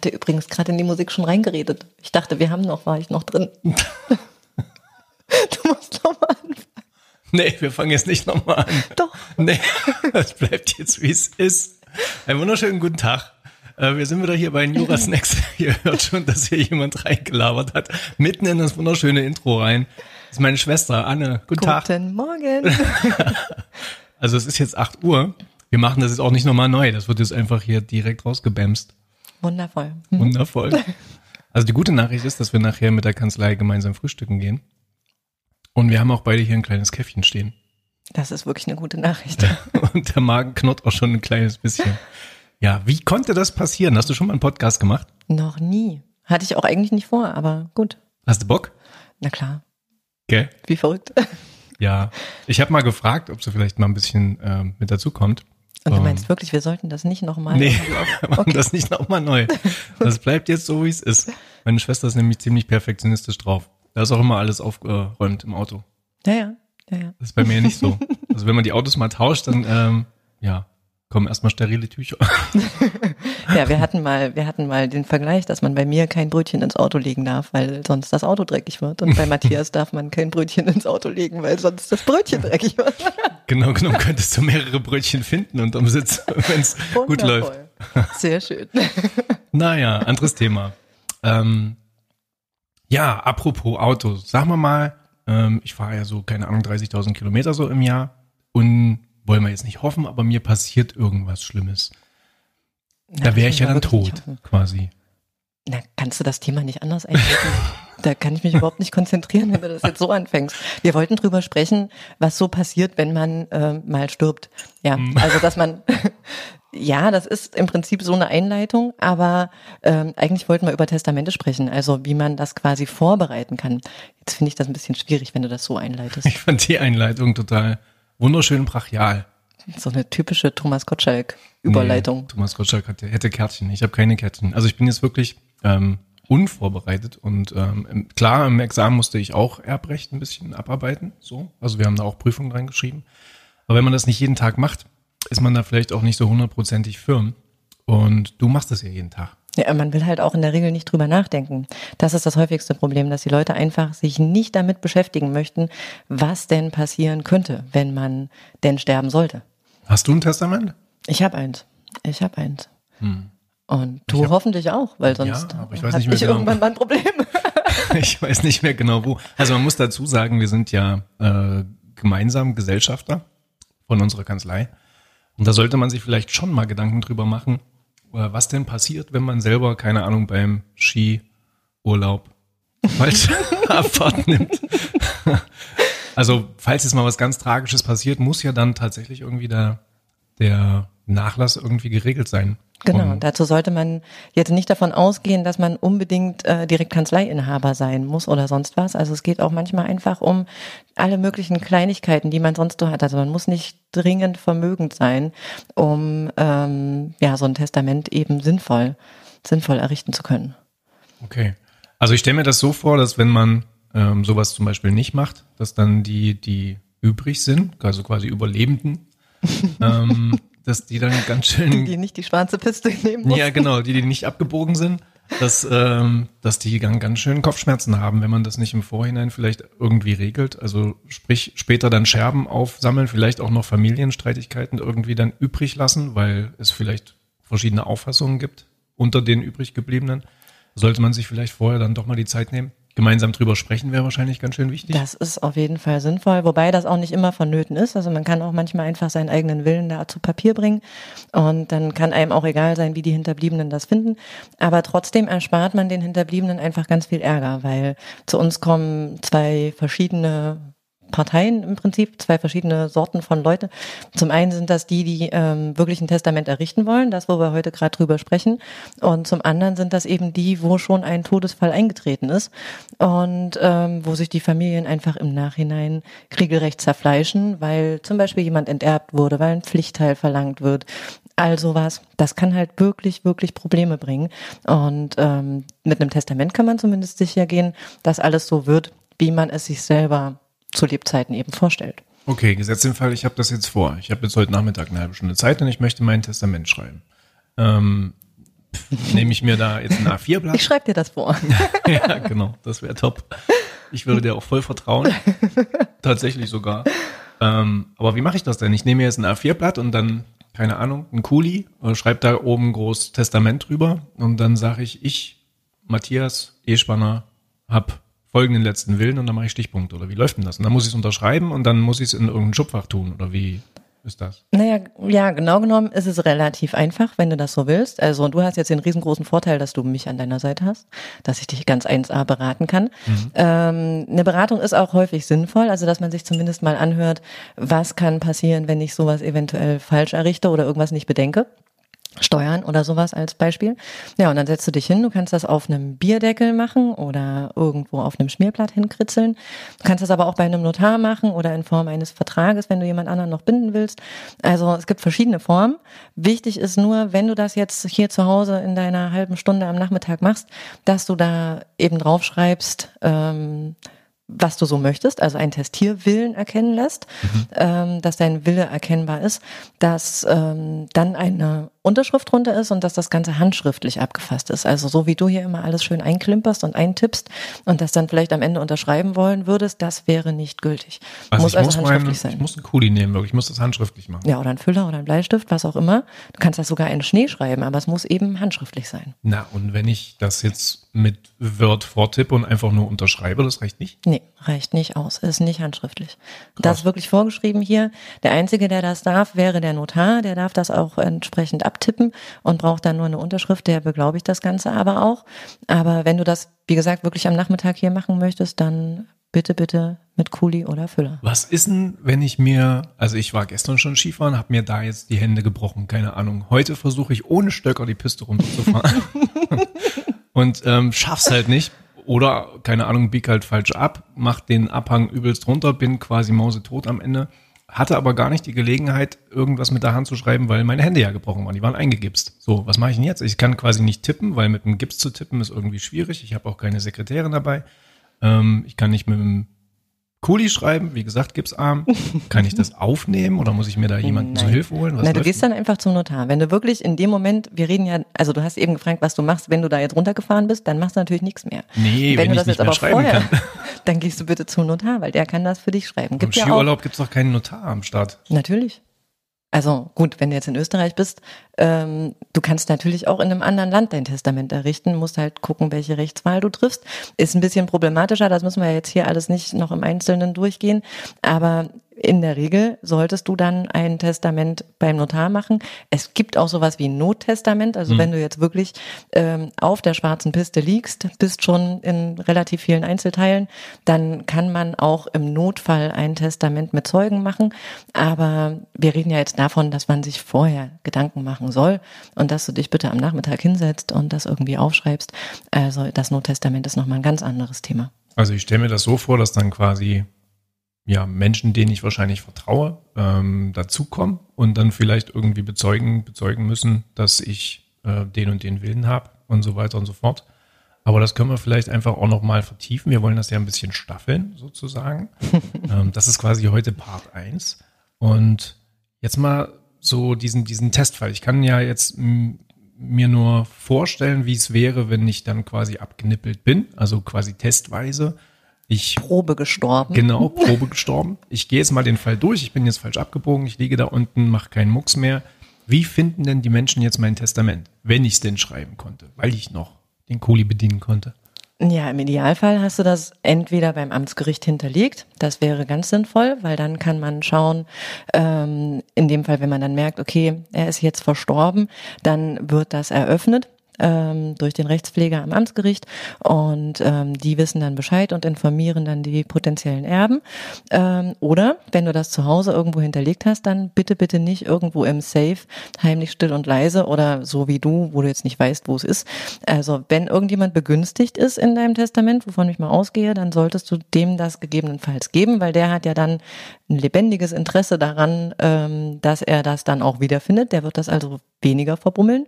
hatte übrigens gerade in die Musik schon reingeredet. Ich dachte, wir haben noch, war ich noch drin. du musst nochmal anfangen. Nee, wir fangen jetzt nicht nochmal an. Doch. Nee, das bleibt jetzt, wie es ist. Einen wunderschönen guten Tag. Äh, wir sind wieder hier bei Jura Snacks. Ihr hört schon, dass hier jemand reingelabert hat. Mitten in das wunderschöne Intro rein. Das ist meine Schwester Anne. Guten, Guten Tag. Guten Morgen. also es ist jetzt 8 Uhr. Wir machen das jetzt auch nicht nochmal neu. Das wird jetzt einfach hier direkt rausgebämst. Wundervoll. Mhm. Wundervoll. Also die gute Nachricht ist, dass wir nachher mit der Kanzlei gemeinsam frühstücken gehen. Und wir haben auch beide hier ein kleines Käffchen stehen. Das ist wirklich eine gute Nachricht. Und der Magen knurrt auch schon ein kleines bisschen. Ja, wie konnte das passieren? Hast du schon mal einen Podcast gemacht? Noch nie. Hatte ich auch eigentlich nicht vor, aber gut. Hast du Bock? Na klar. Gell? Wie verrückt. Ja, ich habe mal gefragt, ob sie vielleicht mal ein bisschen ähm, mit dazu kommt. Und du meinst wirklich, wir sollten das nicht nochmal? Nee, wir machen okay. das nicht nochmal neu. Das bleibt jetzt so, wie es ist. Meine Schwester ist nämlich ziemlich perfektionistisch drauf. Da ist auch immer alles aufgeräumt im Auto. Ja, ja. ja, ja. Das ist bei mir nicht so. Also wenn man die Autos mal tauscht, dann ähm, ja, kommen erstmal sterile Tücher. ja, wir hatten mal, wir hatten mal den Vergleich, dass man bei mir kein Brötchen ins Auto legen darf, weil sonst das Auto dreckig wird. Und bei Matthias darf man kein Brötchen ins Auto legen, weil sonst das Brötchen dreckig wird. genau genommen könntest du mehrere Brötchen finden und am Sitz, wenn es gut läuft. Sehr schön. naja, anderes Thema. Ähm, ja, apropos Auto, sag mal mal, ähm, ich fahre ja so, keine Ahnung, 30.000 Kilometer so im Jahr und wollen wir jetzt nicht hoffen, aber mir passiert irgendwas Schlimmes. Na, da wäre ich ja dann tot, quasi. Na, kannst du das Thema nicht anders einschätzen? da kann ich mich überhaupt nicht konzentrieren, wenn du das jetzt so anfängst. Wir wollten drüber sprechen, was so passiert, wenn man äh, mal stirbt. Ja, hm. also dass man, ja, das ist im Prinzip so eine Einleitung, aber ähm, eigentlich wollten wir über Testamente sprechen, also wie man das quasi vorbereiten kann. Jetzt finde ich das ein bisschen schwierig, wenn du das so einleitest. Ich fand die Einleitung total wunderschön brachial. So eine typische Thomas Gottschalk-Überleitung. Nee, Thomas Gottschalk hatte, hätte Kärtchen. Ich habe keine Kärtchen. Also ich bin jetzt wirklich ähm, unvorbereitet und ähm, klar, im Examen musste ich auch Erbrecht ein bisschen abarbeiten. So, also wir haben da auch Prüfungen reingeschrieben. Aber wenn man das nicht jeden Tag macht, ist man da vielleicht auch nicht so hundertprozentig firm. Und du machst das ja jeden Tag. Ja, man will halt auch in der Regel nicht drüber nachdenken. Das ist das häufigste Problem, dass die Leute einfach sich nicht damit beschäftigen möchten, was denn passieren könnte, wenn man denn sterben sollte. Hast du ein Testament? Ich habe eins. Ich habe eins. Hm. Und du hab, hoffentlich auch, weil sonst ja, ich weiß nicht mehr ich genau. irgendwann mal ein Problem. ich weiß nicht mehr genau wo. Also man muss dazu sagen, wir sind ja äh, gemeinsam Gesellschafter von unserer Kanzlei. Und da sollte man sich vielleicht schon mal Gedanken drüber machen, was denn passiert, wenn man selber, keine Ahnung, beim Skiurlaub falsche Abfahrt nimmt. also, falls jetzt mal was ganz Tragisches passiert, muss ja dann tatsächlich irgendwie der, der Nachlass irgendwie geregelt sein. Genau, und dazu sollte man jetzt nicht davon ausgehen, dass man unbedingt äh, direkt Kanzleiinhaber sein muss oder sonst was. Also es geht auch manchmal einfach um alle möglichen Kleinigkeiten, die man sonst so hat. Also man muss nicht dringend vermögend sein, um ähm, ja so ein Testament eben sinnvoll, sinnvoll errichten zu können. Okay. Also ich stelle mir das so vor, dass wenn man ähm, sowas zum Beispiel nicht macht, dass dann die, die übrig sind, also quasi Überlebenden, ähm, dass die dann ganz schön. Die, die nicht die schwarze Piste nehmen mussten. Ja, genau, die, die nicht abgebogen sind, dass, ähm, dass die dann ganz schön Kopfschmerzen haben, wenn man das nicht im Vorhinein vielleicht irgendwie regelt. Also sprich, später dann Scherben aufsammeln, vielleicht auch noch Familienstreitigkeiten irgendwie dann übrig lassen, weil es vielleicht verschiedene Auffassungen gibt unter den übrig gebliebenen. Sollte man sich vielleicht vorher dann doch mal die Zeit nehmen gemeinsam drüber sprechen wäre wahrscheinlich ganz schön wichtig. Das ist auf jeden Fall sinnvoll, wobei das auch nicht immer vonnöten ist. Also man kann auch manchmal einfach seinen eigenen Willen da zu Papier bringen und dann kann einem auch egal sein, wie die Hinterbliebenen das finden. Aber trotzdem erspart man den Hinterbliebenen einfach ganz viel Ärger, weil zu uns kommen zwei verschiedene Parteien im Prinzip, zwei verschiedene Sorten von Leute. Zum einen sind das die, die ähm, wirklich ein Testament errichten wollen, das, wo wir heute gerade drüber sprechen. Und zum anderen sind das eben die, wo schon ein Todesfall eingetreten ist und ähm, wo sich die Familien einfach im Nachhinein kriegelrecht zerfleischen, weil zum Beispiel jemand enterbt wurde, weil ein Pflichtteil verlangt wird. All sowas, das kann halt wirklich, wirklich Probleme bringen. Und ähm, mit einem Testament kann man zumindest sicher gehen, dass alles so wird, wie man es sich selber zu Lebzeiten eben vorstellt. Okay, gesetzt im Fall, ich habe das jetzt vor. Ich habe jetzt heute Nachmittag eine halbe Stunde Zeit und ich möchte mein Testament schreiben. Ähm, nehme ich mir da jetzt ein A4-Blatt. Ich schreibe dir das vor. ja, genau, das wäre top. Ich würde dir auch voll vertrauen. Tatsächlich sogar. Ähm, aber wie mache ich das denn? Ich nehme mir jetzt ein A4-Blatt und dann, keine Ahnung, ein Kuli, schreibe da oben groß Testament drüber und dann sage ich, ich, Matthias Espanner, hab folgenden letzten Willen und dann mache ich Stichpunkt oder wie läuft denn das? Und dann muss ich es unterschreiben und dann muss ich es in irgendein Schubfach tun oder wie ist das? Naja, ja, genau genommen ist es relativ einfach, wenn du das so willst. Also du hast jetzt den riesengroßen Vorteil, dass du mich an deiner Seite hast, dass ich dich ganz 1A beraten kann. Mhm. Ähm, eine Beratung ist auch häufig sinnvoll, also dass man sich zumindest mal anhört, was kann passieren, wenn ich sowas eventuell falsch errichte oder irgendwas nicht bedenke. Steuern oder sowas als Beispiel. Ja, und dann setzt du dich hin, du kannst das auf einem Bierdeckel machen oder irgendwo auf einem Schmierblatt hinkritzeln. Du kannst das aber auch bei einem Notar machen oder in Form eines Vertrages, wenn du jemand anderen noch binden willst. Also es gibt verschiedene Formen. Wichtig ist nur, wenn du das jetzt hier zu Hause in deiner halben Stunde am Nachmittag machst, dass du da eben draufschreibst, ähm, was du so möchtest, also einen Testierwillen erkennen lässt, mhm. ähm, dass dein Wille erkennbar ist, dass ähm, dann eine Unterschrift drunter ist und dass das Ganze handschriftlich abgefasst ist. Also so wie du hier immer alles schön einklimperst und eintippst und das dann vielleicht am Ende unterschreiben wollen würdest, das wäre nicht gültig. Also muss also muss handschriftlich mein, sein. Ich muss einen Kuli nehmen, wirklich. Ich muss das handschriftlich machen. Ja, oder ein Füller oder ein Bleistift, was auch immer. Du kannst das sogar in Schnee schreiben, aber es muss eben handschriftlich sein. Na, und wenn ich das jetzt mit Word vortippe und einfach nur unterschreibe, das reicht nicht? Nee, reicht nicht aus. Ist nicht handschriftlich. Krass. Das ist wirklich vorgeschrieben hier. Der Einzige, der das darf, wäre der Notar. Der darf das auch entsprechend abtippen und braucht dann nur eine Unterschrift, der beglaubigt das Ganze aber auch. Aber wenn du das, wie gesagt, wirklich am Nachmittag hier machen möchtest, dann bitte, bitte mit Kuli oder Füller. Was ist denn, wenn ich mir, also ich war gestern schon Skifahren, habe mir da jetzt die Hände gebrochen, keine Ahnung. Heute versuche ich ohne Stöcker die Piste runterzufahren und ähm, schaff's halt nicht. Oder, keine Ahnung, bieg halt falsch ab, mach den Abhang übelst runter, bin quasi mausetot am Ende hatte aber gar nicht die Gelegenheit, irgendwas mit der Hand zu schreiben, weil meine Hände ja gebrochen waren. Die waren eingegipst. So, was mache ich denn jetzt? Ich kann quasi nicht tippen, weil mit dem Gips zu tippen ist irgendwie schwierig. Ich habe auch keine Sekretärin dabei. Ähm, ich kann nicht mit dem Kuli schreiben, wie gesagt, Gipsarm. Kann ich das aufnehmen oder muss ich mir da jemanden Nein. zu Hilfe holen? Was Nein, du gehst dann einfach zum Notar. Wenn du wirklich in dem Moment, wir reden ja, also du hast eben gefragt, was du machst, wenn du da jetzt runtergefahren bist, dann machst du natürlich nichts mehr. Nee, wenn, wenn du das jetzt aber vorher, kann. dann gehst du bitte zum Notar, weil der kann das für dich schreiben. Gibt Im Skiurlaub ja gibt's doch keinen Notar am Start. Natürlich. Also gut, wenn du jetzt in Österreich bist, ähm, du kannst natürlich auch in einem anderen Land dein Testament errichten, musst halt gucken, welche Rechtswahl du triffst. Ist ein bisschen problematischer, das müssen wir jetzt hier alles nicht noch im Einzelnen durchgehen. Aber in der Regel solltest du dann ein Testament beim Notar machen. Es gibt auch sowas wie ein Nottestament. Also mhm. wenn du jetzt wirklich ähm, auf der schwarzen Piste liegst, bist schon in relativ vielen Einzelteilen, dann kann man auch im Notfall ein Testament mit Zeugen machen. Aber wir reden ja jetzt davon, dass man sich vorher Gedanken machen soll und dass du dich bitte am Nachmittag hinsetzt und das irgendwie aufschreibst. Also das Nottestament ist nochmal ein ganz anderes Thema. Also ich stelle mir das so vor, dass dann quasi ja, Menschen, denen ich wahrscheinlich vertraue, ähm, dazukommen und dann vielleicht irgendwie bezeugen, bezeugen müssen, dass ich äh, den und den Willen habe und so weiter und so fort. Aber das können wir vielleicht einfach auch nochmal vertiefen. Wir wollen das ja ein bisschen staffeln, sozusagen. ähm, das ist quasi heute Part 1. Und jetzt mal so diesen, diesen Testfall. Ich kann ja jetzt mir nur vorstellen, wie es wäre, wenn ich dann quasi abgenippelt bin, also quasi testweise ich, Probe gestorben. Genau, Probe gestorben. Ich gehe jetzt mal den Fall durch. Ich bin jetzt falsch abgebogen. Ich liege da unten, mache keinen Mucks mehr. Wie finden denn die Menschen jetzt mein Testament, wenn ich es denn schreiben konnte, weil ich noch den Kuli bedienen konnte? Ja, im Idealfall hast du das entweder beim Amtsgericht hinterlegt. Das wäre ganz sinnvoll, weil dann kann man schauen, ähm, in dem Fall, wenn man dann merkt, okay, er ist jetzt verstorben, dann wird das eröffnet ähm, durch den Rechtspfleger am Amtsgericht und ähm, die wissen dann Bescheid und informieren dann die potenziellen Erben. Ähm, oder wenn du das zu Hause irgendwo hinterlegt hast, dann bitte, bitte nicht irgendwo im Safe, heimlich still und leise oder so wie du, wo du jetzt nicht weißt, wo es ist. Also wenn irgendjemand begünstigt ist in deinem Testament, wovon ich mal ausgehe, dann solltest du dem das gegebenenfalls geben, weil der hat ja dann ein lebendiges Interesse daran, ähm, dass er das dann auch wiederfindet. Der wird das also weniger verbummeln.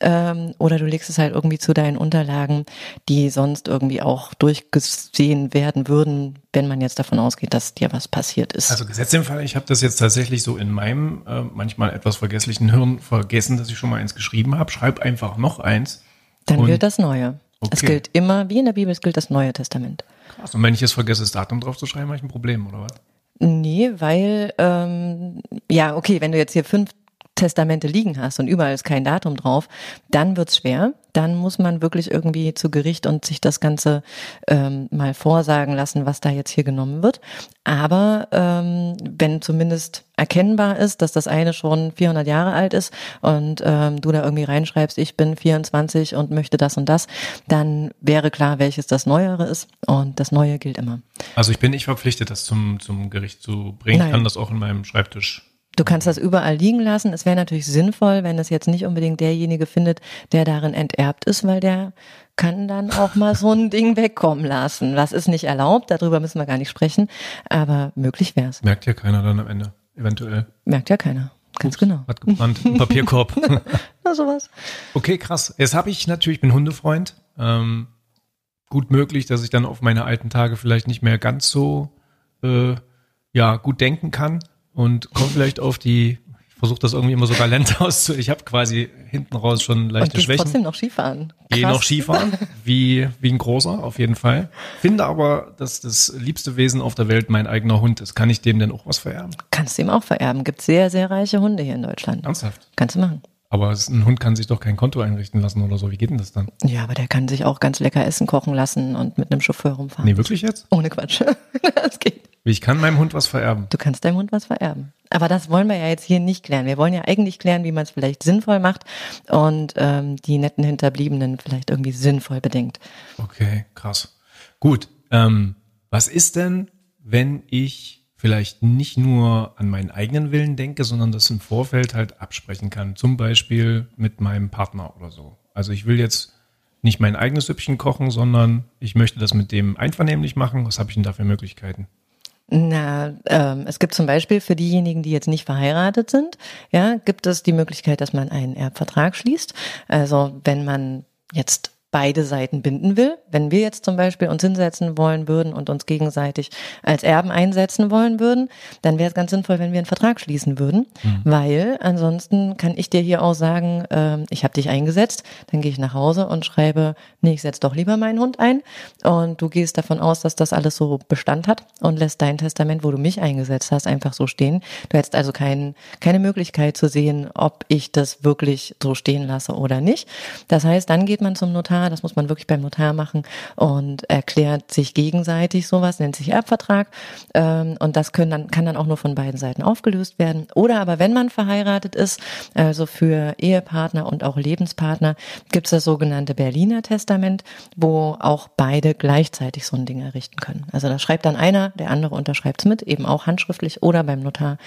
Ähm, oder du legst es halt irgendwie zu deinen Unterlagen, die sonst irgendwie auch durchgesehen werden würden, wenn man jetzt davon ausgeht, dass dir was passiert ist. Also Gesetz im Fall, ich habe das jetzt tatsächlich so in meinem äh, manchmal etwas vergesslichen Hirn vergessen, dass ich schon mal eins geschrieben habe. Schreib einfach noch eins. Dann gilt das Neue. Okay. Es gilt immer, wie in der Bibel, es gilt das Neue Testament. Krass. Und wenn ich jetzt vergesse, das Datum drauf zu schreiben, habe ich ein Problem, oder was? Nee, weil, ähm, ja, okay, wenn du jetzt hier fünf Testamente liegen hast und überall ist kein Datum drauf, dann wird's schwer. Dann muss man wirklich irgendwie zu Gericht und sich das Ganze ähm, mal vorsagen lassen, was da jetzt hier genommen wird. Aber ähm, wenn zumindest erkennbar ist, dass das eine schon 400 Jahre alt ist und ähm, du da irgendwie reinschreibst, ich bin 24 und möchte das und das, dann wäre klar, welches das Neuere ist und das Neue gilt immer. Also ich bin nicht verpflichtet, das zum, zum Gericht zu bringen. Ich kann das auch in meinem Schreibtisch Du kannst das überall liegen lassen. Es wäre natürlich sinnvoll, wenn es jetzt nicht unbedingt derjenige findet, der darin enterbt ist, weil der kann dann auch mal so ein Ding wegkommen lassen. Was ist nicht erlaubt, darüber müssen wir gar nicht sprechen, aber möglich wäre es. Merkt ja keiner dann am Ende, eventuell. Merkt ja keiner. Ganz Ups, genau. Hat gebrannt, ein Papierkorb. Na, sowas. Okay, krass. Jetzt habe ich natürlich, ich bin Hundefreund. Ähm, gut möglich, dass ich dann auf meine alten Tage vielleicht nicht mehr ganz so äh, ja, gut denken kann und komme vielleicht auf die, ich versuche das irgendwie immer so galent auszu, ich habe quasi hinten raus schon leichte und Schwächen. trotzdem noch Skifahren. Gehe noch Skifahren, wie, wie ein großer, auf jeden Fall. Finde aber, dass das liebste Wesen auf der Welt mein eigener Hund ist. Kann ich dem denn auch was vererben? Kannst du ihm auch vererben. Gibt sehr, sehr reiche Hunde hier in Deutschland. Ernsthaft? Kannst du machen. Aber ein Hund kann sich doch kein Konto einrichten lassen oder so. Wie geht denn das dann? Ja, aber der kann sich auch ganz lecker Essen kochen lassen und mit einem Chauffeur rumfahren. Nee, wirklich jetzt? Ohne Quatsch. das geht. Ich kann meinem Hund was vererben. Du kannst deinem Hund was vererben. Aber das wollen wir ja jetzt hier nicht klären. Wir wollen ja eigentlich klären, wie man es vielleicht sinnvoll macht und ähm, die netten Hinterbliebenen vielleicht irgendwie sinnvoll bedenkt. Okay, krass. Gut. Ähm, was ist denn, wenn ich vielleicht nicht nur an meinen eigenen Willen denke, sondern das im Vorfeld halt absprechen kann? Zum Beispiel mit meinem Partner oder so. Also ich will jetzt nicht mein eigenes Süppchen kochen, sondern ich möchte das mit dem einvernehmlich machen. Was habe ich denn da für Möglichkeiten? Na, ähm, es gibt zum Beispiel für diejenigen, die jetzt nicht verheiratet sind, ja, gibt es die Möglichkeit, dass man einen Erbvertrag schließt. Also wenn man jetzt beide Seiten binden will. Wenn wir jetzt zum Beispiel uns hinsetzen wollen würden und uns gegenseitig als Erben einsetzen wollen würden, dann wäre es ganz sinnvoll, wenn wir einen Vertrag schließen würden, mhm. weil ansonsten kann ich dir hier auch sagen, äh, ich habe dich eingesetzt, dann gehe ich nach Hause und schreibe, nee, ich setze doch lieber meinen Hund ein und du gehst davon aus, dass das alles so Bestand hat und lässt dein Testament, wo du mich eingesetzt hast, einfach so stehen. Du hättest also kein, keine Möglichkeit zu sehen, ob ich das wirklich so stehen lasse oder nicht. Das heißt, dann geht man zum Notar Notar, das muss man wirklich beim Notar machen und erklärt sich gegenseitig sowas, nennt sich Erbvertrag ähm, und das können dann, kann dann auch nur von beiden Seiten aufgelöst werden. Oder aber wenn man verheiratet ist, also für Ehepartner und auch Lebenspartner, gibt es das sogenannte Berliner Testament, wo auch beide gleichzeitig so ein Ding errichten können. Also da schreibt dann einer, der andere unterschreibt es mit, eben auch handschriftlich oder beim Notar.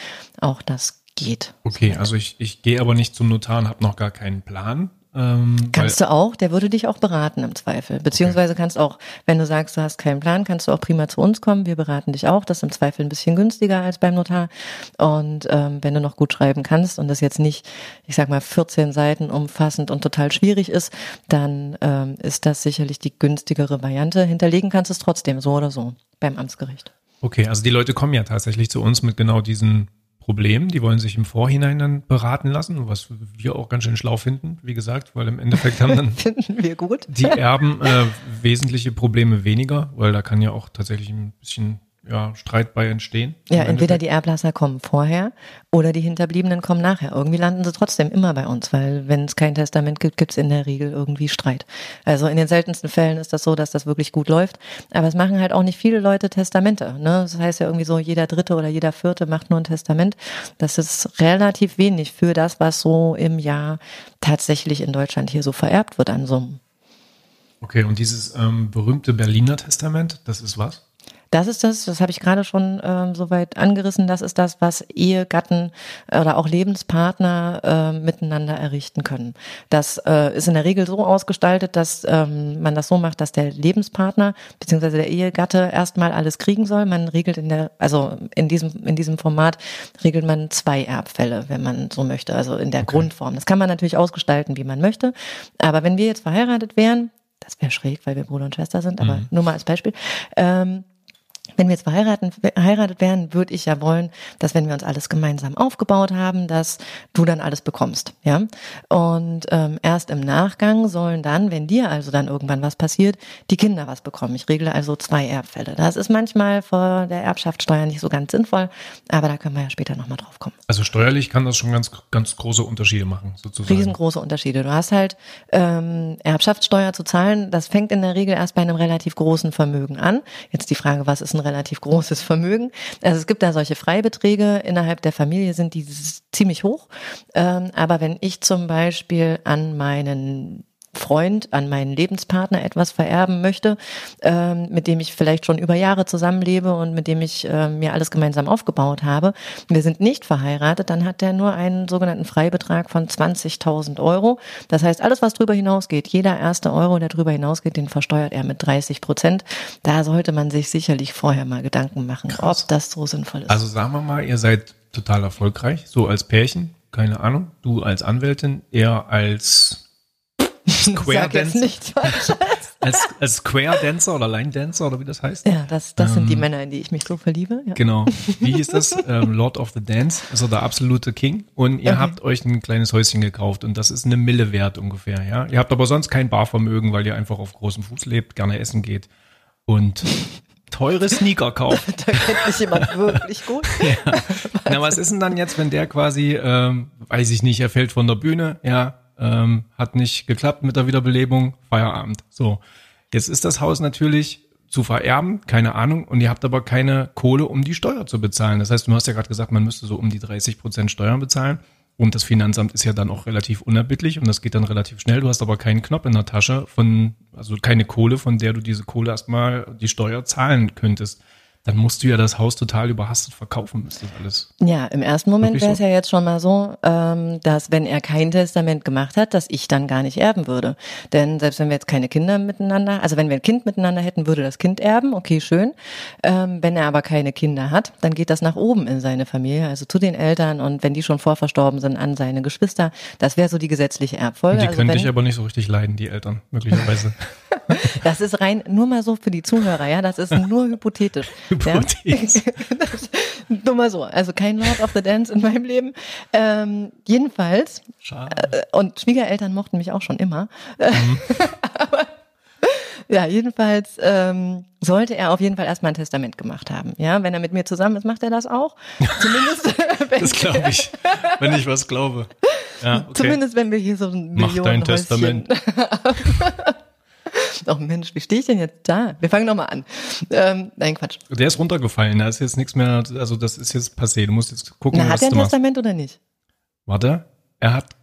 Auch das geht. Okay, also ich, ich gehe aber nicht zum Notar und habe noch gar keinen Plan. Ähm, kannst du auch, der würde dich auch beraten im Zweifel. Beziehungsweise okay. kannst auch, wenn du sagst, du hast keinen Plan, kannst du auch prima zu uns kommen. Wir beraten dich auch. Das ist im Zweifel ein bisschen günstiger als beim Notar. Und ähm, wenn du noch gut schreiben kannst und das jetzt nicht, ich sag mal, 14 Seiten umfassend und total schwierig ist, dann ähm, ist das sicherlich die günstigere Variante. Hinterlegen kannst du es trotzdem, so oder so, beim Amtsgericht. Okay, also die Leute kommen ja tatsächlich zu uns mit genau diesen Problem. Die wollen sich im Vorhinein dann beraten lassen, was wir auch ganz schön schlau finden, wie gesagt, weil im Endeffekt haben dann finden wir gut. die Erben äh, wesentliche Probleme weniger, weil da kann ja auch tatsächlich ein bisschen ja, Streit bei entstehen. Ja, entweder die Erblasser kommen vorher oder die Hinterbliebenen kommen nachher. Irgendwie landen sie trotzdem immer bei uns, weil wenn es kein Testament gibt, gibt es in der Regel irgendwie Streit. Also in den seltensten Fällen ist das so, dass das wirklich gut läuft. Aber es machen halt auch nicht viele Leute Testamente. Ne? Das heißt ja irgendwie so, jeder Dritte oder jeder Vierte macht nur ein Testament. Das ist relativ wenig für das, was so im Jahr tatsächlich in Deutschland hier so vererbt wird an Summen. Okay, und dieses ähm, berühmte Berliner Testament, das ist was? Das ist das, das habe ich gerade schon ähm, soweit angerissen, das ist das, was Ehegatten oder auch Lebenspartner äh, miteinander errichten können. Das äh, ist in der Regel so ausgestaltet, dass ähm, man das so macht, dass der Lebenspartner bzw. der Ehegatte erstmal alles kriegen soll. Man regelt in der, also in diesem, in diesem Format regelt man zwei Erbfälle, wenn man so möchte, also in der okay. Grundform. Das kann man natürlich ausgestalten, wie man möchte. Aber wenn wir jetzt verheiratet wären, das wäre schräg, weil wir Bruder und Schwester sind, aber mhm. nur mal als Beispiel, ähm, wenn wir jetzt verheiratet, wären, würde ich ja wollen, dass wenn wir uns alles gemeinsam aufgebaut haben, dass du dann alles bekommst, ja. Und ähm, erst im Nachgang sollen dann, wenn dir also dann irgendwann was passiert, die Kinder was bekommen. Ich regle also zwei Erbfälle. Das ist manchmal vor der Erbschaftssteuer nicht so ganz sinnvoll, aber da können wir ja später nochmal drauf kommen. Also steuerlich kann das schon ganz, ganz große Unterschiede machen, sozusagen. Riesengroße Unterschiede. Du hast halt ähm, Erbschaftssteuer zu zahlen. Das fängt in der Regel erst bei einem relativ großen Vermögen an. Jetzt die Frage, was ist ein relativ großes Vermögen. Also es gibt da solche Freibeträge innerhalb der Familie sind die ziemlich hoch. Ähm, aber wenn ich zum Beispiel an meinen Freund, an meinen Lebenspartner etwas vererben möchte, ähm, mit dem ich vielleicht schon über Jahre zusammenlebe und mit dem ich äh, mir alles gemeinsam aufgebaut habe. Wir sind nicht verheiratet, dann hat der nur einen sogenannten Freibetrag von 20.000 Euro. Das heißt, alles, was drüber hinausgeht, jeder erste Euro, der drüber hinausgeht, den versteuert er mit 30 Prozent. Da sollte man sich sicherlich vorher mal Gedanken machen, Krass. ob das so sinnvoll ist. Also sagen wir mal, ihr seid total erfolgreich, so als Pärchen, keine Ahnung, du als Anwältin, er als Square Dancer. Nicht als, als Square Dancer oder Line Dancer oder wie das heißt. Ja, das, das ähm, sind die ähm, Männer, in die ich mich so verliebe. Ja. Genau. Wie hieß das? ähm, Lord of the Dance, also der absolute King. Und ihr okay. habt euch ein kleines Häuschen gekauft und das ist eine Mille wert ungefähr, ja. Ihr habt aber sonst kein Barvermögen, weil ihr einfach auf großem Fuß lebt, gerne essen geht und teure Sneaker kauft. da kennt mich jemand wirklich gut. ja. Na, was ist denn dann jetzt, wenn der quasi, ähm, weiß ich nicht, er fällt von der Bühne, ja, ähm, hat nicht geklappt mit der Wiederbelebung, Feierabend. So, jetzt ist das Haus natürlich zu vererben, keine Ahnung, und ihr habt aber keine Kohle, um die Steuer zu bezahlen. Das heißt, du hast ja gerade gesagt, man müsste so um die 30 Prozent Steuern bezahlen. Und das Finanzamt ist ja dann auch relativ unerbittlich und das geht dann relativ schnell. Du hast aber keinen Knopf in der Tasche von, also keine Kohle, von der du diese Kohle erstmal die Steuer zahlen könntest dann musst du ja das Haus total überhastet verkaufen, müsste alles. Ja, im ersten Moment wäre es so? ja jetzt schon mal so, ähm, dass wenn er kein Testament gemacht hat, dass ich dann gar nicht erben würde. Denn selbst wenn wir jetzt keine Kinder miteinander, also wenn wir ein Kind miteinander hätten, würde das Kind erben, okay, schön. Ähm, wenn er aber keine Kinder hat, dann geht das nach oben in seine Familie, also zu den Eltern und wenn die schon vorverstorben sind, an seine Geschwister. Das wäre so die gesetzliche Erbfolge. die also können dich aber nicht so richtig leiden, die Eltern, möglicherweise. das ist rein, nur mal so für die Zuhörer, ja, das ist nur hypothetisch. Hypothetisch. Ja? nur mal so, also kein Lord of the Dance in meinem Leben. Ähm, jedenfalls, Schade. Äh, und Schwiegereltern mochten mich auch schon immer. Mhm. Aber ja, jedenfalls ähm, sollte er auf jeden Fall erstmal ein Testament gemacht haben. Ja, wenn er mit mir zusammen ist, macht er das auch. Zumindest. das glaube ich, wenn ich was glaube. Ja, okay. Zumindest wenn wir hier so ein Mach dein Testament. Ach Mensch, wie stehe ich denn jetzt da? Wir fangen nochmal an. Ähm, nein, Quatsch. Der ist runtergefallen, da ist jetzt nichts mehr, also das ist jetzt passé. Du musst jetzt gucken, Na, was hat er ein Testament oder nicht? Warte, er hat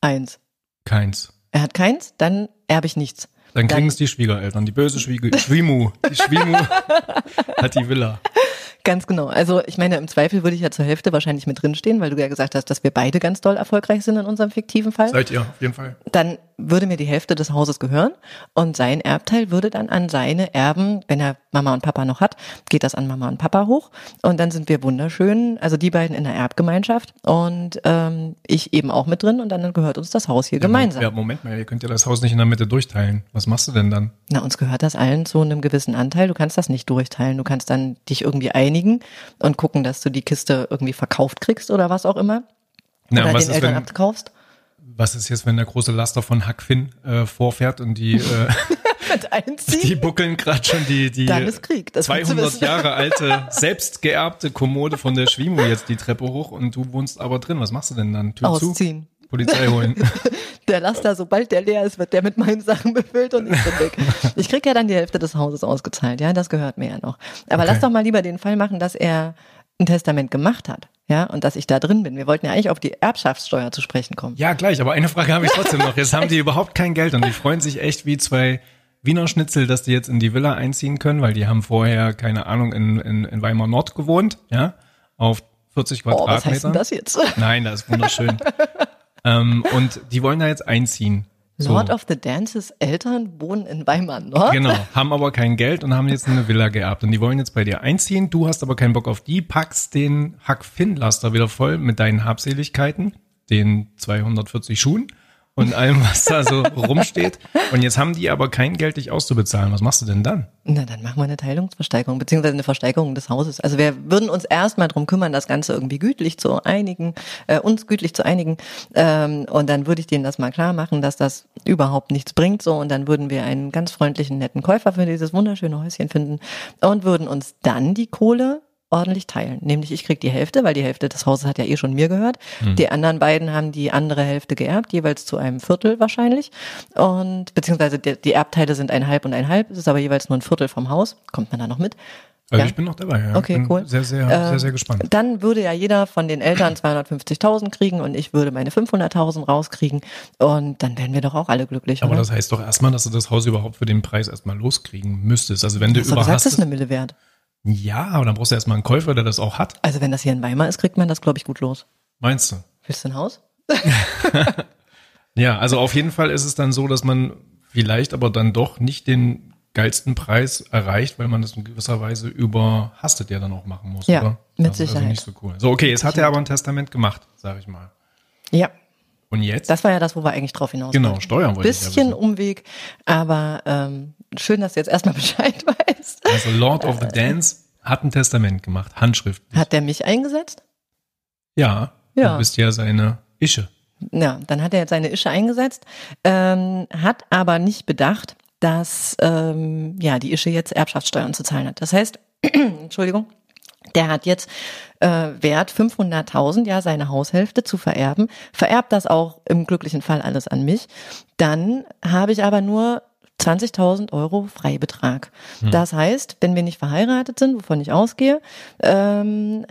eins. Keins. Er hat keins, dann erbe ich nichts. Dann kriegen es die Schwiegereltern, die böse Schwiege, Schwimu. Die Schwimu hat die Villa. Ganz genau. Also ich meine, im Zweifel würde ich ja zur Hälfte wahrscheinlich mit drinstehen, weil du ja gesagt hast, dass wir beide ganz doll erfolgreich sind in unserem fiktiven Fall. Seid ihr, auf jeden Fall. Dann würde mir die Hälfte des Hauses gehören und sein Erbteil würde dann an seine Erben, wenn er Mama und Papa noch hat, geht das an Mama und Papa hoch und dann sind wir wunderschön, also die beiden in der Erbgemeinschaft und ähm, ich eben auch mit drin und dann gehört uns das Haus hier ja, gemeinsam. Ja, Moment mal, ihr könnt ja das Haus nicht in der Mitte durchteilen. Was machst du denn dann? Na, uns gehört das allen zu einem gewissen Anteil. Du kannst das nicht durchteilen. Du kannst dann dich irgendwie einigen und gucken, dass du die Kiste irgendwie verkauft kriegst oder was auch immer. Na, oder was den ist, Eltern wenn, abkaufst was ist jetzt, wenn der große Laster von Hackfin äh, vorfährt und die äh, die buckeln gerade schon die die Dann ist Krieg, das 200 Jahre alte selbst geerbte Kommode von der Schwimo jetzt die Treppe hoch und du wohnst aber drin. Was machst du denn dann? Tür Ausziehen. Zu? Polizei holen. der Laster, sobald der leer ist, wird der mit meinen Sachen befüllt und ich bin weg. Ich krieg ja dann die Hälfte des Hauses ausgezahlt, ja, das gehört mir ja noch. Aber okay. lass doch mal lieber den Fall machen, dass er ein Testament gemacht hat. Ja, und dass ich da drin bin. Wir wollten ja eigentlich auf die Erbschaftssteuer zu sprechen kommen. Ja, gleich, aber eine Frage habe ich trotzdem noch. Jetzt haben die überhaupt kein Geld und die freuen sich echt wie zwei Wiener Schnitzel, dass die jetzt in die Villa einziehen können, weil die haben vorher, keine Ahnung, in, in, in Weimar Nord gewohnt, ja, auf 40 Oh, was heißt denn das jetzt? Nein, das ist wunderschön. ähm, und die wollen da jetzt einziehen. So. Lord of the Dances Eltern wohnen in Weimar Nord. Genau, haben aber kein Geld und haben jetzt eine Villa geerbt. Und die wollen jetzt bei dir einziehen. Du hast aber keinen Bock auf die, packst den Hack Finn-Laster wieder voll mit deinen Habseligkeiten, den 240 Schuhen und allem, was da so rumsteht. Und jetzt haben die aber kein Geld, dich auszubezahlen. Was machst du denn dann? Na, dann machen wir eine Teilungsversteigerung, beziehungsweise eine Versteigerung des Hauses. Also wir würden uns erstmal drum kümmern, das Ganze irgendwie gütlich zu einigen, äh, uns gütlich zu einigen. Ähm, und dann würde ich denen das mal klar machen, dass das überhaupt nichts bringt. So, und dann würden wir einen ganz freundlichen, netten Käufer für dieses wunderschöne Häuschen finden und würden uns dann die Kohle ordentlich teilen. Nämlich ich krieg die Hälfte, weil die Hälfte des Hauses hat ja eh schon mir gehört. Die anderen beiden haben die andere Hälfte geerbt, jeweils zu einem Viertel wahrscheinlich. Und beziehungsweise die, die Erbteile sind ein halb und ein halb, es ist aber jeweils nur ein Viertel vom Haus. Kommt man da noch mit? Also Ja. ich bin noch dabei. Ja. Okay, bin cool. Sehr, sehr, Ähm, sehr, sehr gespannt. Dann würde ja jeder von den Eltern 250.000 kriegen und ich würde meine 500.000 rauskriegen und dann wären wir doch auch alle glücklich. Aber oder? das heißt doch erstmal, dass du das Haus überhaupt für den Preis erstmal loskriegen müsstest. Also wenn du Hast du gesagt, das ist eine Mille wert. Ja, aber dann brauchst du erstmal einen Käufer, der das auch hat. Also wenn das hier in Weimar ist, kriegt man das, glaube ich, gut los. Meinst du? Willst du ein Haus? Ja, also auf jeden Fall ist es dann so, dass man vielleicht aber dann doch nicht den geilsten Preis erreicht, weil man das in gewisser Weise überhastet ja dann auch machen muss, Ja, oder? mit Also Sicherheit. nicht so cool. So, okay, jetzt hat er aber ein Testament gemacht, sag ich mal. Ja, Und jetzt? das war ja das, wo wir eigentlich drauf hinaus genau. Steuern wollte ich ja Bisschen. Umweg, aber ähm, schön, dass du jetzt erstmal Bescheid weißt. Also Lord of the Dance hat ein Testament gemacht, handschriftlich. Hat der mich eingesetzt? Ja, Ja. du bist ja seine Ische. Ja, dann hat er jetzt seine Ische eingesetzt, ähm, hat aber nicht bedacht, dass ähm, ja die Ische jetzt Erbschaftssteuern zu zahlen hat. Das heißt, Entschuldigung, der hat jetzt äh, Wert 500.000, ja, seine Haushälfte zu vererben, vererbt das auch im glücklichen Fall alles an mich. Dann habe ich aber nur 20.000 Euro Freibetrag. Das heißt, wenn wir nicht verheiratet sind, wovon ich ausgehe, ähm,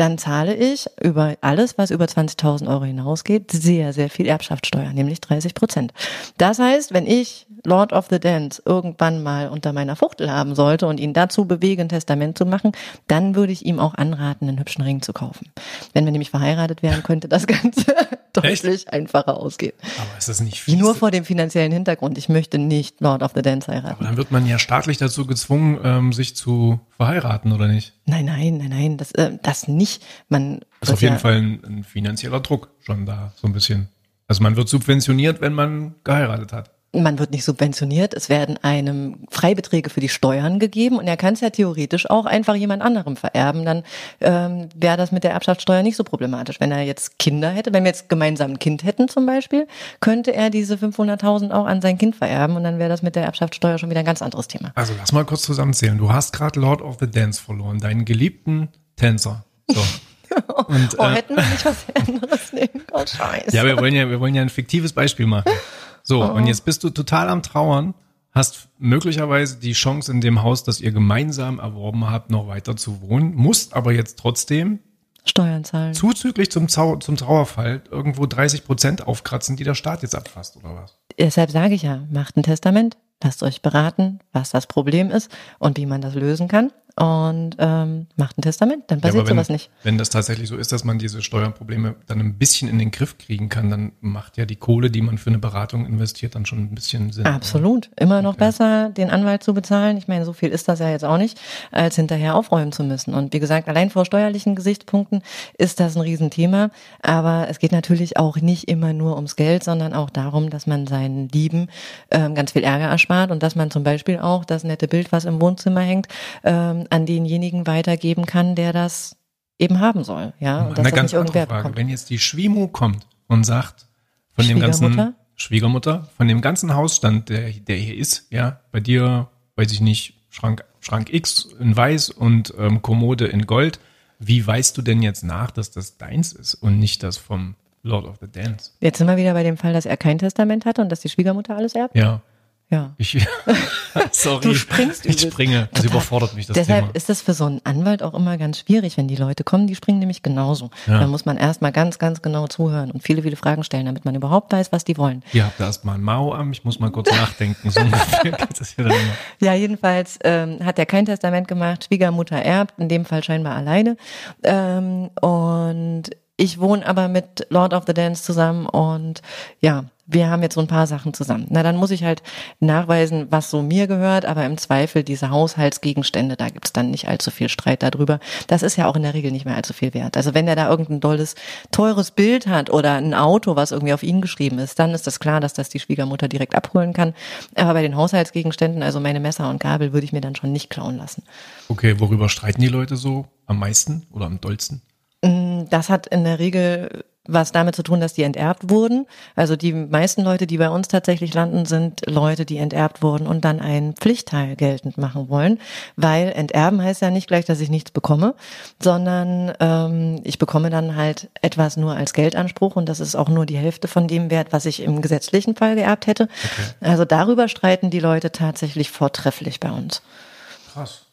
dann zahle ich über alles, was über 20.000 Euro hinausgeht, sehr, sehr viel Erbschaftssteuer, nämlich 30 Prozent. Das heißt, wenn ich Lord of the Dance irgendwann mal unter meiner Fuchtel haben sollte und ihn dazu bewege, ein Testament zu machen, dann würde ich ihm auch anraten, einen hübschen Ring zu kaufen. Wenn wir nämlich verheiratet wären, könnte das Ganze deutlich einfacher ausgehen. Aber ist das nicht fies? Nur vor dem finanziellen Hintergrund. Ich möchte nicht Lord of the Dance heiraten. aber dann wird man ja staatlich dazu gezwungen, ähm, sich zu verheiraten, oder nicht? Nein, nein, nein, nein, das, äh, das nicht. Man ist wird auf jeden ja, Fall ein, ein finanzieller Druck schon da, so ein bisschen. Also man wird subventioniert, wenn man geheiratet hat. Man wird nicht subventioniert, es werden einem Freibeträge für die Steuern gegeben und er kann es ja theoretisch auch einfach jemand anderem vererben. Dann ähm, wäre das mit der Erbschaftssteuer nicht so problematisch. Wenn er jetzt Kinder hätte, wenn wir jetzt gemeinsam ein Kind hätten zum Beispiel, könnte er diese 500.000 auch an sein Kind vererben und dann wäre das mit der Erbschaftssteuer schon wieder ein ganz anderes Thema. Also lass mal kurz zusammenzählen. Du hast gerade Lord of the Dance verloren, deinen geliebten Tänzer. So. Und, Oh, äh, hätten wir nicht was anderes nehmen? Oh, scheiße. ja, wir wollen ja, wir wollen ja ein fiktives Beispiel machen. So, Oh. und jetzt bist du total am Trauern, hast möglicherweise die Chance in dem Haus, das ihr gemeinsam erworben habt, noch weiter zu wohnen, musst aber jetzt trotzdem Steuern zahlen. zuzüglich zum, Zau zum Trauerfall irgendwo 30 Prozent aufkratzen, die der Staat jetzt abfasst, oder was? Deshalb sage ich ja, macht ein Testament, lasst euch beraten, was das Problem ist und wie man das lösen kann. Und ähm, macht ein Testament, dann Ja, passiert aber wenn, sowas nicht. wenn das tatsächlich so ist, dass man diese Steuerprobleme dann ein bisschen in den Griff kriegen kann, dann macht ja die Kohle, die man für eine Beratung investiert, dann schon ein bisschen Sinn. Absolut. Immer noch besser, den Anwalt zu bezahlen. Ich meine, so viel ist das ja jetzt auch nicht, als hinterher aufräumen zu müssen. Und wie gesagt, allein vor steuerlichen Gesichtspunkten ist das ein Riesenthema. Aber es geht natürlich auch nicht immer nur ums Geld, sondern auch darum, dass man seinen Lieben ähm, ganz viel Ärger erspart und dass man zum Beispiel auch das nette Bild, was im Wohnzimmer hängt, ähm, an denjenigen weitergeben kann, der das eben haben soll. Ja, und Eine ganz andere Frage. bekommt. Wenn jetzt die Schwimu kommt und sagt, von dem ganzen Schwiegermutter? Schwiegermutter, von dem ganzen Hausstand, der, der hier ist, ja, bei dir, weiß ich nicht, Schrank, Schrank X in weiß und ähm, Kommode in Gold, wie weißt du denn jetzt nach, dass das deins ist und nicht das vom Lord of the Dance? Jetzt sind wir wieder bei dem Fall, dass er kein Testament hatte und dass die Schwiegermutter alles erbt. Ja. Ja. Ich, sorry, Du springst ich übelst. springe. Das Total. überfordert mich, das Deshalb Thema. ist das für so einen Anwalt auch immer ganz schwierig, wenn die Leute kommen, die springen nämlich genauso. Ja. Da muss man erstmal ganz, ganz genau zuhören und viele, viele Fragen stellen, damit man überhaupt weiß, was die wollen. Ihr habt da erstmal ein Mao am, ich muss mal kurz nachdenken. So ja dann. Ja, jedenfalls ähm, hat er kein Testament gemacht, Schwiegermutter erbt, in dem Fall scheinbar alleine. Ähm, und ich wohne aber mit Lord of the Dance zusammen und ja, wir haben jetzt so ein paar Sachen zusammen. Na, dann muss ich halt nachweisen, was so mir gehört, aber im Zweifel diese Haushaltsgegenstände, da gibt's dann nicht allzu viel Streit darüber. Das ist ja auch in der Regel nicht mehr allzu viel wert. Also wenn er da irgendein dolles, teures Bild hat oder ein Auto, was irgendwie auf ihn geschrieben ist, dann ist das klar, dass das die Schwiegermutter direkt abholen kann. Aber bei den Haushaltsgegenständen, also meine Messer und Gabel, würde ich mir dann schon nicht klauen lassen. Okay, worüber streiten die Leute so am meisten oder am dollsten? Das hat in der Regel was damit zu tun, dass die enterbt wurden. Also die meisten Leute, die bei uns tatsächlich landen, sind Leute, die enterbt wurden und dann einen Pflichtteil geltend machen wollen, weil enterben heißt ja nicht gleich, dass ich nichts bekomme, sondern ähm, ich bekomme dann halt etwas nur als Geldanspruch und das ist auch nur die Hälfte von dem Wert, was ich im gesetzlichen Fall geerbt hätte. Also darüber streiten die Leute tatsächlich vortrefflich bei uns. Krass.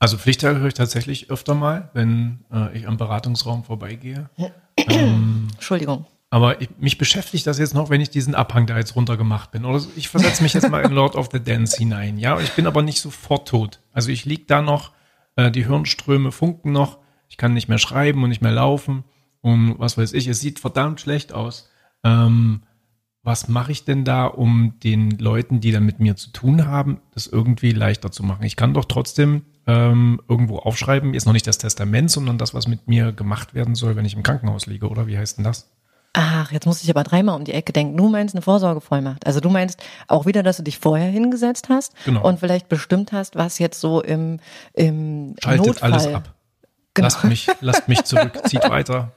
Also Pflichtteil höre ich tatsächlich öfter mal, wenn äh, ich am Beratungsraum vorbeigehe. Entschuldigung. Aber ich, mich beschäftigt das jetzt noch, wenn ich diesen Abhang da jetzt runtergemacht bin. Oder ich versetze mich jetzt mal in Lord of the Dance hinein. Ja, ich bin aber nicht sofort tot. Also ich lieg da noch, äh, die Hirnströme funken noch, ich kann nicht mehr schreiben und nicht mehr laufen und was weiß ich. Es sieht verdammt schlecht aus. Ähm, was mache ich denn da, um den Leuten, die dann mit mir zu tun haben, das irgendwie leichter zu machen? Ich kann doch trotzdem ähm, irgendwo aufschreiben, ist noch nicht das Testament, sondern das, was mit mir gemacht werden soll, wenn ich im Krankenhaus liege, oder wie heißt denn das? Ach, jetzt muss ich aber dreimal um die Ecke denken. Du meinst eine Vorsorgevollmacht. Also du meinst auch wieder, dass du dich vorher hingesetzt hast Genau. und vielleicht bestimmt hast, was jetzt so im, im Schaltet Notfall. alles ab. Genau. Lasst mich, lasst mich zurück, zieht weiter.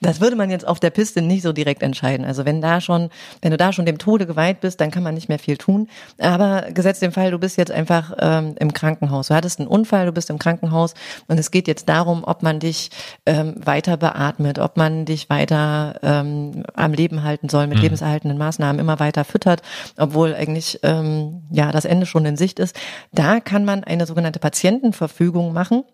Das würde man jetzt auf der Piste nicht so direkt entscheiden. Also wenn da schon, wenn du da schon dem Tode geweiht bist, dann kann man nicht mehr viel tun. Aber gesetzt den Fall, du bist jetzt einfach ähm, im Krankenhaus. Du hattest einen Unfall, du bist im Krankenhaus und es geht jetzt darum, ob man dich ähm, weiter beatmet, ob man dich weiter ähm, am Leben halten soll, mit lebenserhaltenden Maßnahmen immer weiter füttert, obwohl eigentlich ähm, ja das Ende schon in Sicht ist. Da kann man eine sogenannte Patientenverfügung machen.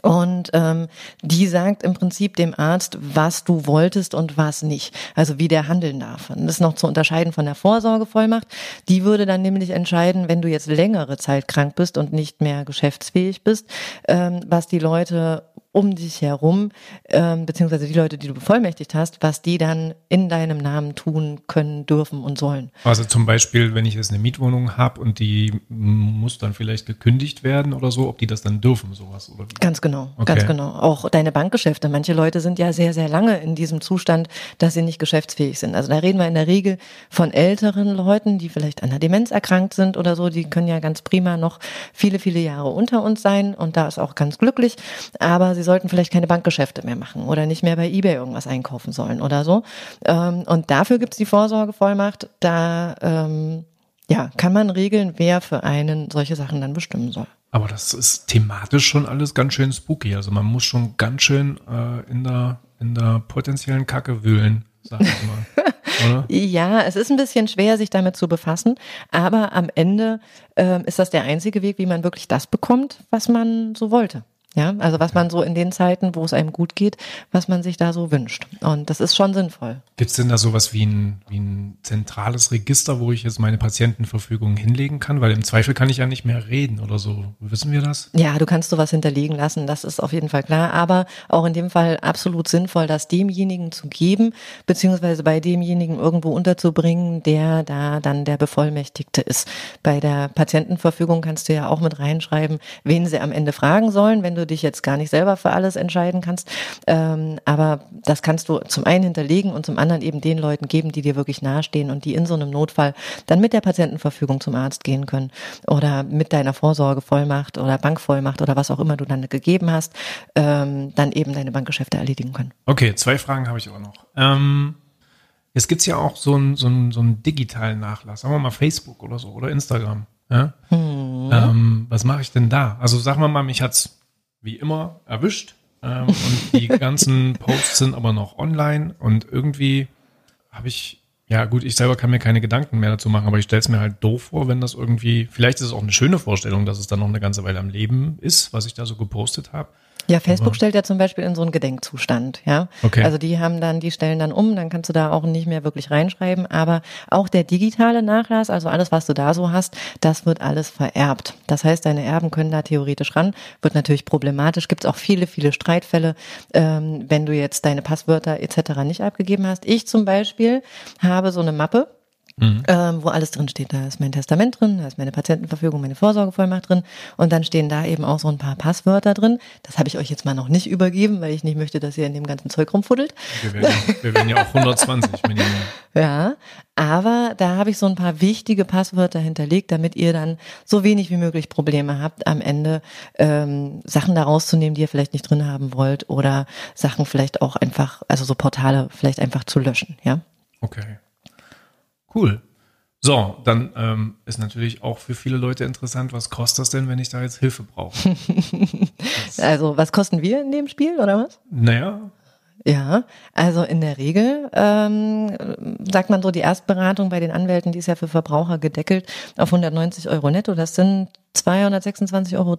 Und ähm, die sagt im Prinzip dem Arzt, was du wolltest und was nicht. Also wie der handeln darf. Und das ist noch zu unterscheiden von der Vorsorgevollmacht. Die würde dann nämlich entscheiden, wenn du jetzt längere Zeit krank bist und nicht mehr geschäftsfähig bist, ähm, was die Leute um dich herum, ähm, beziehungsweise die Leute, die du bevollmächtigt hast, was die dann in deinem Namen tun können, dürfen und sollen. Also zum Beispiel, wenn ich jetzt eine Mietwohnung habe und die muss dann vielleicht gekündigt werden oder so, ob die das dann dürfen, sowas oder wie? Ganz genau, Okay. ganz genau. Auch deine Bankgeschäfte. Manche Leute sind ja sehr, sehr lange in diesem Zustand, dass sie nicht geschäftsfähig sind. Also da reden wir in der Regel von älteren Leuten, die vielleicht an der Demenz erkrankt sind oder so. Die können ja ganz prima noch viele, viele Jahre unter uns sein und da ist auch ganz glücklich. Aber sie sollten vielleicht keine Bankgeschäfte mehr machen oder nicht mehr bei eBay irgendwas einkaufen sollen oder so. Ähm, Und dafür gibt's die Vorsorgevollmacht. Da ähm, ja, kann man regeln, wer für einen solche Sachen dann bestimmen soll. Aber das ist thematisch schon alles ganz schön spooky. Also man muss schon ganz schön äh, in, der, in der potenziellen Kacke wühlen, sag ich mal. Oder? Ja, es ist ein bisschen schwer, sich damit zu befassen, aber am Ende ähm, ist das der einzige Weg, wie man wirklich das bekommt, was man so wollte. Ja, also was man so in den Zeiten, wo es einem gut geht, was man sich da so wünscht. Und das ist schon sinnvoll. Gibt's denn da sowas wie ein, wie ein zentrales Register, wo ich jetzt meine Patientenverfügung hinlegen kann? Weil im Zweifel kann ich ja nicht mehr reden oder so. Wissen wir das? Ja, du kannst sowas hinterlegen lassen, das ist auf jeden Fall klar, aber auch in dem Fall absolut sinnvoll, das demjenigen zu geben, beziehungsweise bei demjenigen irgendwo unterzubringen, der da dann der Bevollmächtigte ist. Bei der Patientenverfügung kannst du ja auch mit reinschreiben, wen sie am Ende fragen sollen, wenn du dich jetzt gar nicht selber für alles entscheiden kannst. Ähm, aber das kannst du zum einen hinterlegen und zum anderen eben den Leuten geben, die dir wirklich nahestehen und die in so einem Notfall dann mit der Patientenverfügung zum Arzt gehen können oder mit deiner Vorsorgevollmacht oder Bankvollmacht oder was auch immer du dann gegeben hast, ähm, dann eben deine Bankgeschäfte erledigen können. Okay, zwei Fragen habe ich auch noch. Ähm, jetzt gibt's ja auch so einen so einen- so einen digitalen Nachlass, sagen wir mal Facebook oder so oder Instagram. Ja? Ähm, was mache ich denn da? Also sagen wir mal, mich hat's wie immer erwischt ähm, und die ganzen Posts sind aber noch online und irgendwie habe ich Ja, gut, ich selber kann mir keine Gedanken mehr dazu machen, aber ich stelle es mir halt doof vor, wenn das irgendwie, vielleicht ist es auch eine schöne Vorstellung, dass es dann noch eine ganze Weile am Leben ist, was ich da so gepostet habe. Ja, Facebook Aber stellt ja zum Beispiel in so einen Gedenkzustand, ja. Okay. Also die haben dann, die stellen dann um, dann kannst du da auch nicht mehr wirklich reinschreiben. Aber auch der digitale Nachlass, also alles, was du da so hast, das wird alles vererbt. Das heißt, deine Erben können da theoretisch ran. Wird natürlich problematisch. Gibt es auch viele, viele Streitfälle, ähm, wenn du jetzt deine Passwörter etc. nicht abgegeben hast. Ich zum Beispiel habe so eine Mappe Mhm. Ähm, wo alles drin steht. Da ist mein Testament drin, da ist meine Patientenverfügung, meine Vorsorgevollmacht drin und dann stehen da eben auch so ein paar Passwörter drin. Das habe ich euch jetzt mal noch nicht übergeben, weil ich nicht möchte, dass ihr in dem ganzen Zeug rumfuddelt. Wir werden, wir werden ja auch 120 Minuten. Ja, aber da habe ich so ein paar wichtige Passwörter hinterlegt, damit ihr dann so wenig wie möglich Probleme habt, am Ende ähm, Sachen da rauszunehmen, die ihr vielleicht nicht drin haben wollt oder Sachen vielleicht auch einfach, also so Portale vielleicht einfach zu löschen, ja. Okay. Cool. So, dann ähm, ist natürlich auch für viele Leute interessant, was kostet das denn, wenn ich da jetzt Hilfe brauche? also, was kosten wir in dem Spiel, oder was? Naja. Ja, also in der Regel ähm, sagt man so, die Erstberatung bei den Anwälten, die ist ja für Verbraucher gedeckelt auf 190 Euro netto. Das sind 226,10 Euro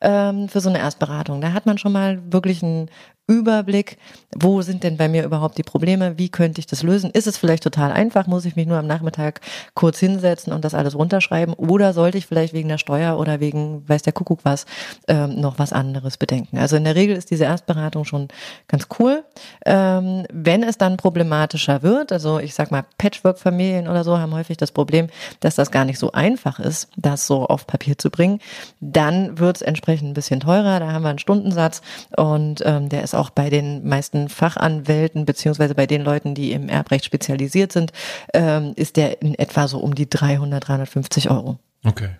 ähm, für so eine Erstberatung. Da hat man schon mal wirklich einen Überblick, wo sind denn bei mir überhaupt die Probleme, wie könnte ich das lösen? Ist es vielleicht total einfach, muss ich mich nur am Nachmittag kurz hinsetzen und das alles runterschreiben oder sollte ich vielleicht wegen der Steuer oder wegen, weiß der Kuckuck was, ähm, noch was anderes bedenken? Also in der Regel ist diese Erstberatung schon ganz cool. Ähm, wenn es dann problematischer wird, also ich sag mal Patchwork-Familien oder so haben häufig das Problem, dass das gar nicht so einfach ist, das so auf Papier zu bringen, dann wird es entsprechend ein bisschen teurer, da haben wir einen Stundensatz und ähm, der ist auch bei den meisten Fachanwälten beziehungsweise bei den Leuten, die im Erbrecht spezialisiert sind, ähm, ist der in etwa so um die 300, 350 Euro. Okay.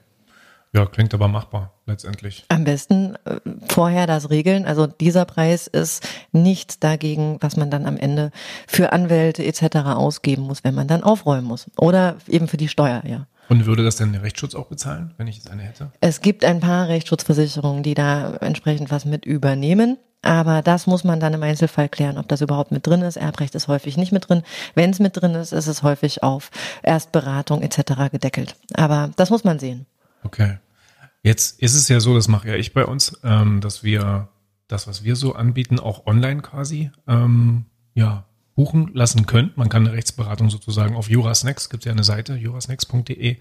Ja, klingt aber machbar letztendlich. Am besten äh, vorher das regeln. Also dieser Preis ist nichts dagegen, was man dann am Ende für Anwälte etc. ausgeben muss, wenn man dann aufräumen muss. Oder eben für die Steuer, ja. Und würde das denn der Rechtsschutz auch bezahlen, wenn ich jetzt eine hätte? Es gibt ein paar Rechtsschutzversicherungen, die da entsprechend was mit übernehmen. Aber das muss man dann im Einzelfall klären, ob das überhaupt mit drin ist. Erbrecht ist häufig nicht mit drin. Wenn es mit drin ist, ist es häufig auf Erstberatung etc. gedeckelt. Aber das muss man sehen. Okay. Jetzt ist es ja so, das mache ja ich bei uns, ähm, dass wir das, was wir so anbieten, auch online quasi ähm, ja, buchen lassen können. Man kann eine Rechtsberatung sozusagen auf Jurasnacks, gibt es ja eine Seite, jurasnacks.de,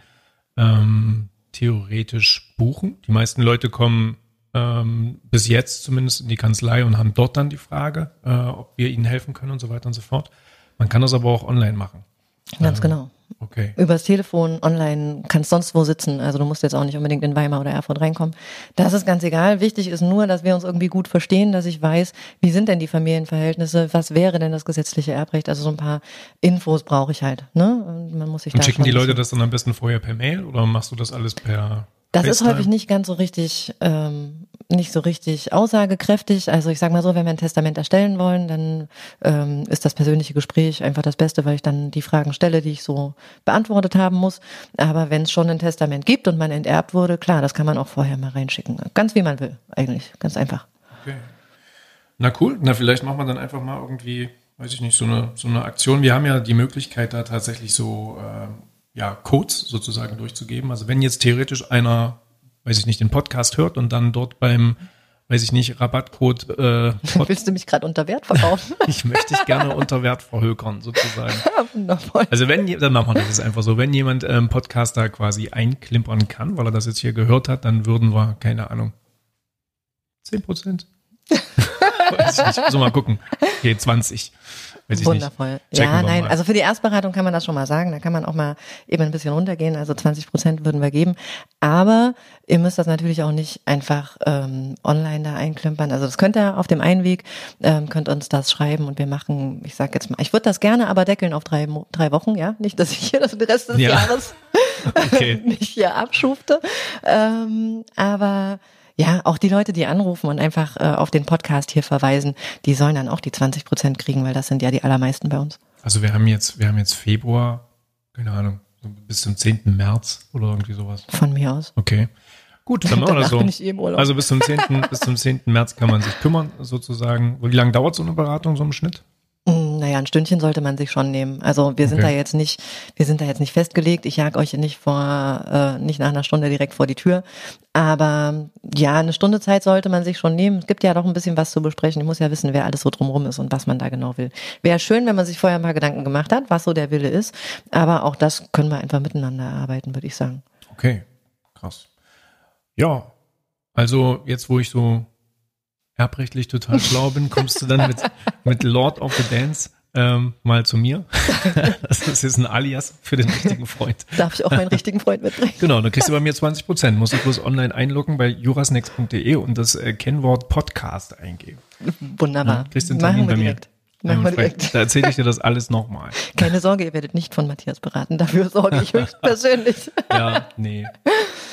ähm, theoretisch buchen. Die meisten Leute kommen ähm, bis jetzt zumindest in die Kanzlei und haben dort dann die Frage, äh, ob wir ihnen helfen können und so weiter und so fort. Man kann das aber auch online machen. Ganz ähm, genau. Okay. Übers Telefon, online, kannst sonst wo sitzen. Also du musst jetzt auch nicht unbedingt in Weimar oder Erfurt reinkommen. Das ist ganz egal. Wichtig ist nur, dass wir uns irgendwie gut verstehen, dass ich weiß, wie sind denn die Familienverhältnisse, was wäre denn das gesetzliche Erbrecht. Also so ein paar Infos brauche ich halt. Ne? Und man muss sich Und schicken die Leute das dann am besten vorher per Mail oder machst du das alles per das FaceTime? ist häufig nicht ganz so richtig, ähm, nicht so richtig aussagekräftig. Also ich sage mal so, wenn wir ein Testament erstellen wollen, dann ähm, ist das persönliche Gespräch einfach das Beste, weil ich dann die Fragen stelle, die ich so beantwortet haben muss. Aber wenn es schon ein Testament gibt und man enterbt wurde, klar, das kann man auch vorher mal reinschicken. Ganz wie man will, eigentlich. Ganz einfach. Okay. Na cool. Na, vielleicht machen wir dann einfach mal irgendwie, weiß ich nicht, so eine, so eine Aktion. Wir haben ja die Möglichkeit, da tatsächlich so äh, ja, Codes sozusagen durchzugeben. Also wenn jetzt theoretisch einer, weiß ich nicht, den Podcast hört und dann dort beim, weiß ich nicht, Rabattcode. Äh, Willst du mich gerade unter Wert verkaufen? ich möchte dich gerne unter Wert verhökern, sozusagen. Wundervoll. Also wenn, dann machen wir das jetzt einfach so. Wenn jemand ähm, Podcast da quasi einklimpern kann, weil er das jetzt hier gehört hat, dann würden wir, keine Ahnung, 10 Prozent. Weiß ich nicht. So mal gucken. Okay, 20. Wundervoll. Ja, nein, also für die Erstberatung kann man das schon mal sagen. Da kann man auch mal eben ein bisschen runtergehen. Also 20 Prozent würden wir geben. Aber ihr müsst das natürlich auch nicht einfach ähm, online da einklimpern. Also das könnt ihr auf dem Einweg, ähm, könnt uns das schreiben und wir machen, ich sag jetzt mal, ich würde das gerne aber deckeln auf drei, drei Wochen, ja. Nicht, dass ich hier das den Rest des ja. Jahres okay. nicht hier abschufte. Ähm, aber ja, auch die Leute, die anrufen und einfach äh, auf den Podcast hier verweisen, die sollen dann auch die 20 Prozent kriegen, weil das sind ja die allermeisten bei uns. Also wir haben jetzt, wir haben jetzt Februar, keine Ahnung, bis zum 10. März oder irgendwie sowas. Von mir aus. Okay. Gut, dann machen wir das so. Eh also bis zum 10. bis zum 10. März kann man sich kümmern, sozusagen. Wie lange dauert so eine Beratung so im Schnitt? Naja, ein Stündchen sollte man sich schon nehmen. Also wir sind Okay. da jetzt nicht, wir sind da jetzt nicht festgelegt. Ich jag euch nicht vor, äh, nicht nach einer Stunde direkt vor die Tür. Aber ja, eine Stunde Zeit sollte man sich schon nehmen. Es gibt ja doch ein bisschen was zu besprechen. Ich muss ja wissen, wer alles so drumrum ist und was man da genau will. Wäre schön, wenn man sich vorher mal Gedanken gemacht hat, was so der Wille ist. Aber auch das können wir einfach miteinander erarbeiten, würde ich sagen. Okay, krass. Ja, also jetzt, wo ich so erbrechtlich total schlau bin, kommst du dann mit, mit Lord of the Dance ähm, mal zu mir. Das ist jetzt ein Alias für den richtigen Freund. Darf ich auch meinen richtigen Freund mitbringen? Genau, dann kriegst du bei mir 20 Prozent. Musst du bloß online einloggen bei jurasnext.de und das äh, Kennwort Podcast eingeben. Wunderbar. Ja, kriegst du Machen Termin wir bei mir. direkt. Machen wir direkt. Da erzähle ich dir das alles nochmal. Keine Sorge, ihr werdet nicht von Matthias beraten. Dafür sorge ich höchstpersönlich. Ja, nee.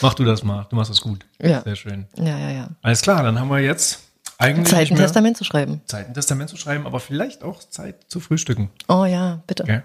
Mach du das mal. Du machst das gut. Ja. Sehr schön. Ja, ja, ja. Alles klar, dann haben wir jetzt eigentlich Zeit, ein Testament zu schreiben. Zeit, ein Testament zu schreiben, aber vielleicht auch Zeit zu frühstücken. Oh ja, bitte. Okay.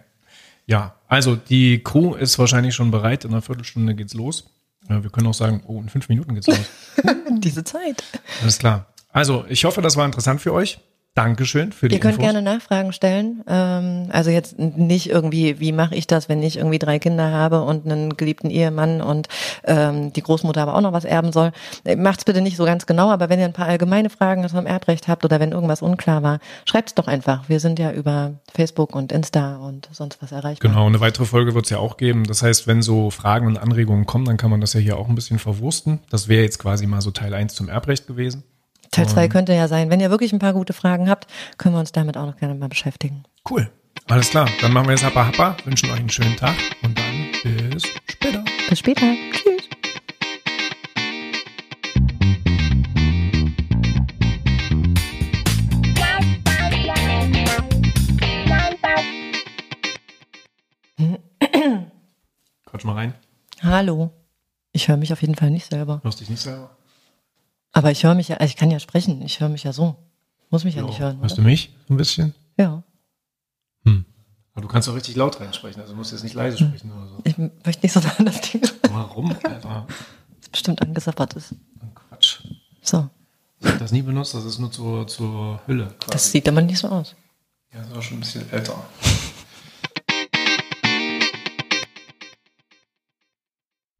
Ja, also die Crew ist wahrscheinlich schon bereit. In einer Viertelstunde geht's los. Ja, wir können auch sagen, oh, in fünf Minuten geht's los. Diese Zeit. Alles klar. Also, ich hoffe, das war interessant für euch. Dankeschön für die Ihr könnt Infos. gerne Nachfragen stellen. Ähm, also jetzt nicht irgendwie, wie mache ich das, wenn ich irgendwie drei Kinder habe und einen geliebten Ehemann und ähm, die Großmutter aber auch noch was erben soll. Äh, Macht's bitte nicht so ganz genau, aber wenn ihr ein paar allgemeine Fragen zum Erbrecht habt oder wenn irgendwas unklar war, schreibt's doch einfach. Wir sind ja über Facebook und Insta und sonst was erreichbar. Genau, eine weitere Folge wird's ja auch geben. Das heißt, wenn so Fragen und Anregungen kommen, dann kann man das ja hier auch ein bisschen verwursten. Das wäre jetzt quasi mal so Teil 1 zum Erbrecht gewesen. Teil 2 könnte ja sein. Wenn ihr wirklich ein paar gute Fragen habt, können wir uns damit auch noch gerne mal beschäftigen. Cool. Alles klar. Dann machen wir jetzt Happa Happa, wünschen euch einen schönen Tag und dann bis später. Bis später. Tschüss. Quatsch mal rein. Hallo. Ich höre mich auf jeden Fall nicht selber. Hörst dich nicht selber? Aber ich höre mich ja, also ich kann ja sprechen. Ich höre mich ja so. Muss mich ja, nicht hören. Hörst Oder? du mich so ein bisschen? Ja. Hm. Aber du kannst doch richtig laut reinsprechen, also du musst jetzt nicht leise sprechen oder so. Ich möchte nicht so nah an das Ding. Das Warum? Alter. bestimmt angesappert ist. Quatsch. So. Ich habe das nie benutzt, das ist nur zur, zur Hülle. Quasi. Das sieht aber nicht so aus. ja, das war schon ein bisschen älter.